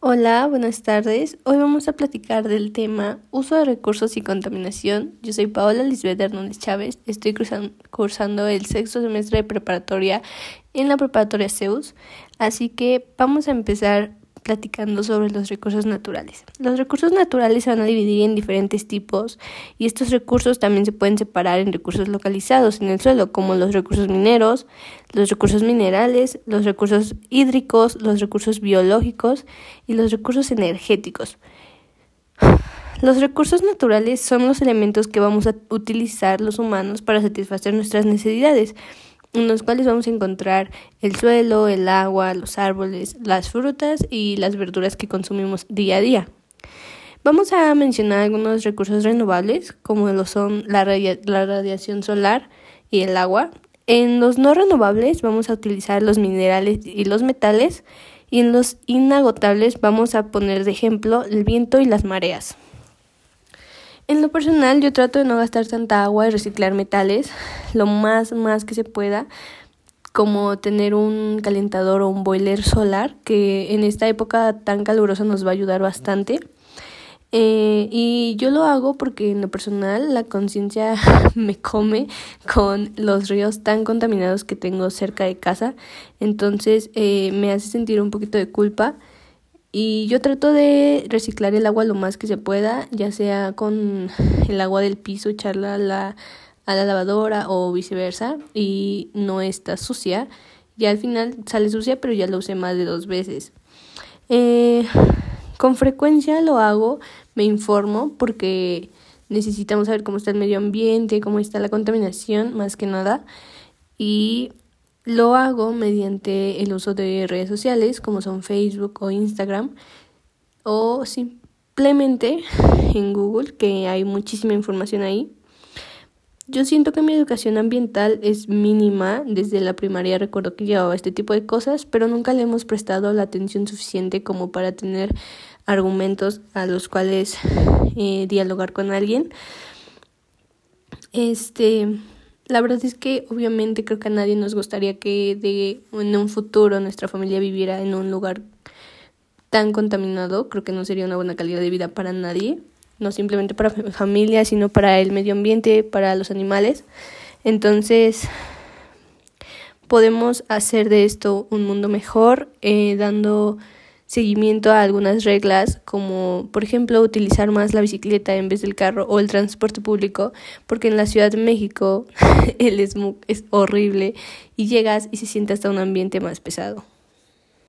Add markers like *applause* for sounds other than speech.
Hola, buenas tardes. Hoy vamos a platicar del tema uso de recursos y contaminación. Yo soy Paola Lisbeth Hernández Chávez. Estoy cursando el sexto semestre de preparatoria en la preparatoria Zeus. Así que vamos a empezar platicando sobre los recursos naturales. Los recursos naturales se van a dividir en diferentes tipos y estos recursos también se pueden separar en recursos localizados en el suelo, como los recursos mineros, los recursos minerales, los recursos hídricos, los recursos biológicos y los recursos energéticos. Los recursos naturales son los elementos que vamos a utilizar los humanos para satisfacer nuestras necesidades en los cuales vamos a encontrar el suelo, el agua, los árboles, las frutas y las verduras que consumimos día a día. Vamos a mencionar algunos recursos renovables, como lo son la, la radiación solar y el agua. En los no renovables vamos a utilizar los minerales y los metales, y en los inagotables vamos a poner de ejemplo el viento y las mareas. En lo personal, yo trato de no gastar tanta agua y reciclar metales lo más, más que se pueda, como tener un calentador o un boiler solar, que en esta época tan calurosa nos va a ayudar bastante. Eh, y yo lo hago porque en lo personal la conciencia *laughs* me come con los ríos tan contaminados que tengo cerca de casa. Entonces eh, me hace sentir un poquito de culpa y yo trato de reciclar el agua lo más que se pueda, ya sea con el agua del piso, echarla a la, a la lavadora o viceversa, y no está sucia. Y al final sale sucia, pero ya lo usé más de dos veces. Eh, con frecuencia lo hago, me informo, porque necesitamos saber cómo está el medio ambiente, cómo está la contaminación, más que nada. Y lo hago mediante el uso de redes sociales como son Facebook o Instagram o simplemente *laughs* en Google que hay muchísima información ahí. Yo siento que mi educación ambiental es mínima. Desde la primaria recuerdo que llevaba este tipo de cosas, pero nunca le hemos prestado la atención suficiente como para tener argumentos a los cuales eh, dialogar con alguien. Este, la verdad es que obviamente creo que a nadie nos gustaría que de, en un futuro nuestra familia viviera en un lugar tan contaminado. Creo que no sería una buena calidad de vida para nadie, no simplemente para mi familia, sino para el medio ambiente, para los animales. Entonces, podemos hacer de esto un mundo mejor, eh, dando seguimiento a algunas reglas, como por ejemplo utilizar más la bicicleta en vez del carro o el transporte público, porque en la Ciudad de México *laughs* el smog es horrible y llegas y se siente hasta un ambiente más pesado.